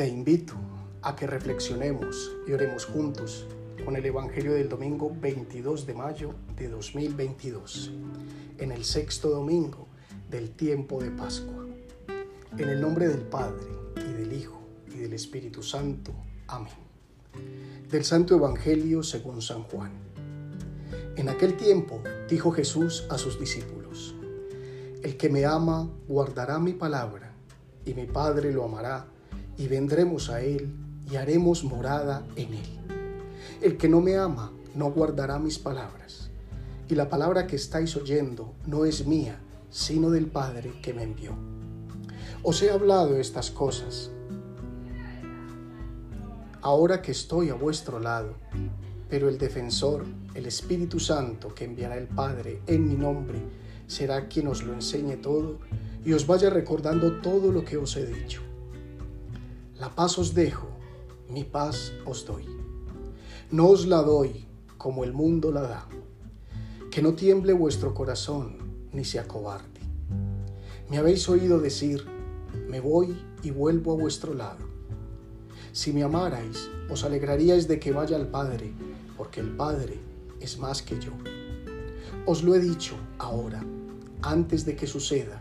Te invito a que reflexionemos y oremos juntos con el Evangelio del domingo 22 de mayo de 2022, en el sexto domingo del tiempo de Pascua. En el nombre del Padre, y del Hijo, y del Espíritu Santo. Amén. Del Santo Evangelio según San Juan. En aquel tiempo dijo Jesús a sus discípulos, El que me ama guardará mi palabra, y mi Padre lo amará, y vendremos a él y haremos morada en él. El que no me ama no guardará mis palabras, y la palabra que estáis oyendo no es mía, sino del Padre que me envió. Os he hablado estas cosas ahora que estoy a vuestro lado, pero el defensor, el Espíritu Santo que enviará el Padre en mi nombre, será quien os lo enseñe todo y os vaya recordando todo lo que os he dicho. La paz os dejo, mi paz os doy. No os la doy como el mundo la da. Que no tiemble vuestro corazón ni se acobarde. Me habéis oído decir, me voy y vuelvo a vuestro lado. Si me amarais, os alegraríais de que vaya al Padre, porque el Padre es más que yo. Os lo he dicho ahora, antes de que suceda,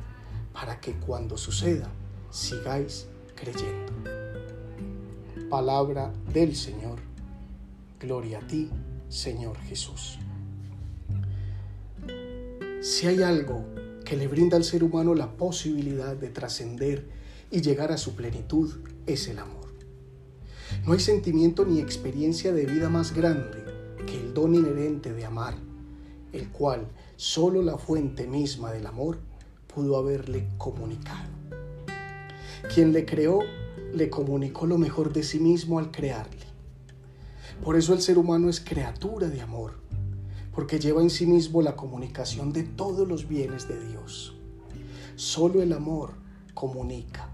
para que cuando suceda sigáis creyendo. Palabra del Señor. Gloria a ti, Señor Jesús. Si hay algo que le brinda al ser humano la posibilidad de trascender y llegar a su plenitud, es el amor. No hay sentimiento ni experiencia de vida más grande que el don inherente de amar, el cual solo la fuente misma del amor pudo haberle comunicado. Quien le creó le comunicó lo mejor de sí mismo al crearle. Por eso el ser humano es criatura de amor, porque lleva en sí mismo la comunicación de todos los bienes de Dios. Solo el amor comunica,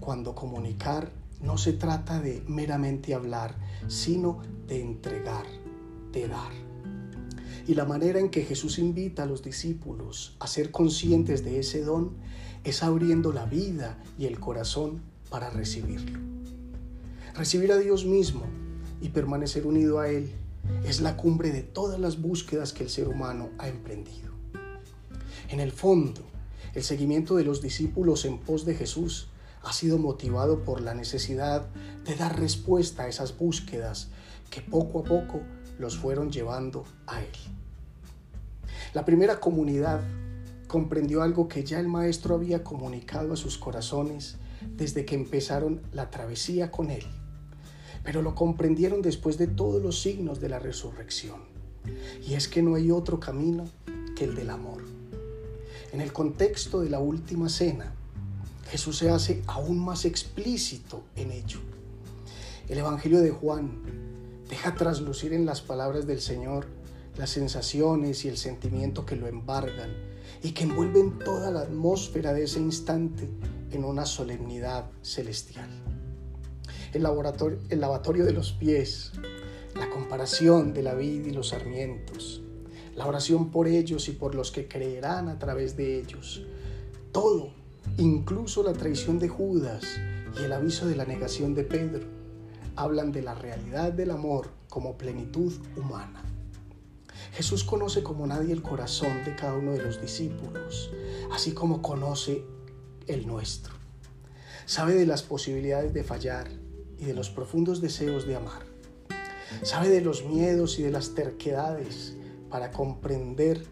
cuando comunicar no se trata de meramente hablar, sino de entregar, de dar. Y la manera en que Jesús invita a los discípulos a ser conscientes de ese don es abriendo la vida y el corazón para recibirlo. Recibir a Dios mismo y permanecer unido a Él es la cumbre de todas las búsquedas que el ser humano ha emprendido. En el fondo, el seguimiento de los discípulos en pos de Jesús ha sido motivado por la necesidad de dar respuesta a esas búsquedas que poco a poco los fueron llevando a Él. La primera comunidad comprendió algo que ya el Maestro había comunicado a sus corazones desde que empezaron la travesía con Él, pero lo comprendieron después de todos los signos de la resurrección. Y es que no hay otro camino que el del amor. En el contexto de la última cena, Jesús se hace aún más explícito en ello. El Evangelio de Juan deja traslucir en las palabras del Señor las sensaciones y el sentimiento que lo embargan y que envuelven toda la atmósfera de ese instante en una solemnidad celestial. El, laboratorio, el lavatorio de los pies, la comparación de la vida y los sarmientos, la oración por ellos y por los que creerán a través de ellos, todo Incluso la traición de Judas y el aviso de la negación de Pedro hablan de la realidad del amor como plenitud humana. Jesús conoce como nadie el corazón de cada uno de los discípulos, así como conoce el nuestro. Sabe de las posibilidades de fallar y de los profundos deseos de amar. Sabe de los miedos y de las terquedades para comprender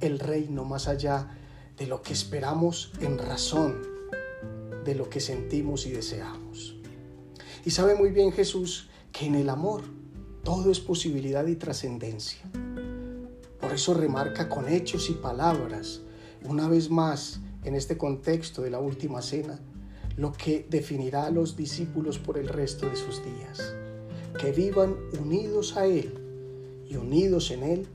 el reino más allá de lo que esperamos en razón de lo que sentimos y deseamos. Y sabe muy bien Jesús que en el amor todo es posibilidad y trascendencia. Por eso remarca con hechos y palabras, una vez más en este contexto de la última cena, lo que definirá a los discípulos por el resto de sus días. Que vivan unidos a Él y unidos en Él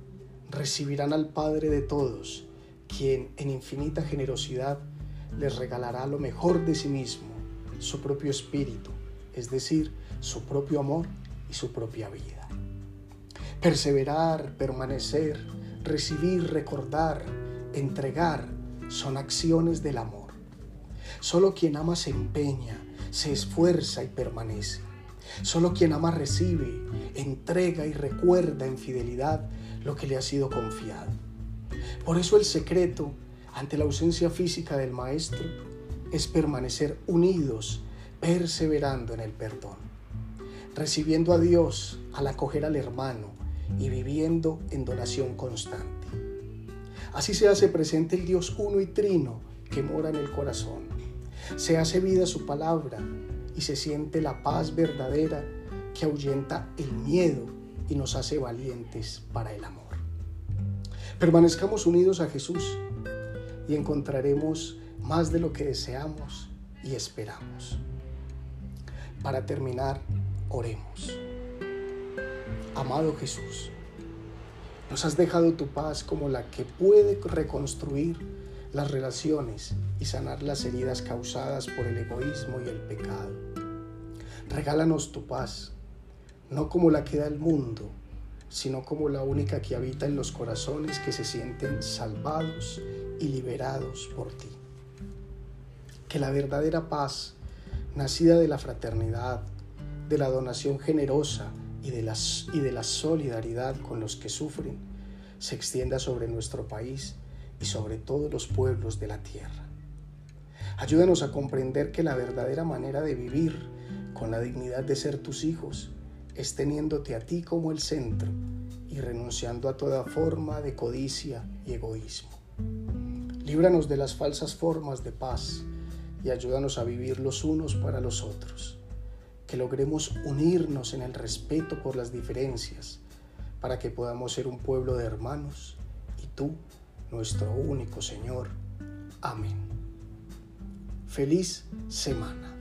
recibirán al Padre de todos quien en infinita generosidad les regalará lo mejor de sí mismo, su propio espíritu, es decir, su propio amor y su propia vida. Perseverar, permanecer, recibir, recordar, entregar son acciones del amor. Solo quien ama se empeña, se esfuerza y permanece. Solo quien ama recibe, entrega y recuerda en fidelidad lo que le ha sido confiado. Por eso el secreto ante la ausencia física del Maestro es permanecer unidos, perseverando en el perdón, recibiendo a Dios al acoger al hermano y viviendo en donación constante. Así se hace presente el Dios uno y trino que mora en el corazón. Se hace vida su palabra y se siente la paz verdadera que ahuyenta el miedo y nos hace valientes para el amor. Permanezcamos unidos a Jesús y encontraremos más de lo que deseamos y esperamos. Para terminar, oremos. Amado Jesús, nos has dejado tu paz como la que puede reconstruir las relaciones y sanar las heridas causadas por el egoísmo y el pecado. Regálanos tu paz, no como la que da el mundo, sino como la única que habita en los corazones que se sienten salvados y liberados por ti. Que la verdadera paz, nacida de la fraternidad, de la donación generosa y de, y de la solidaridad con los que sufren, se extienda sobre nuestro país y sobre todos los pueblos de la tierra. Ayúdanos a comprender que la verdadera manera de vivir con la dignidad de ser tus hijos es teniéndote a ti como el centro y renunciando a toda forma de codicia y egoísmo. Líbranos de las falsas formas de paz y ayúdanos a vivir los unos para los otros. Que logremos unirnos en el respeto por las diferencias para que podamos ser un pueblo de hermanos y tú nuestro único Señor. Amén. Feliz semana.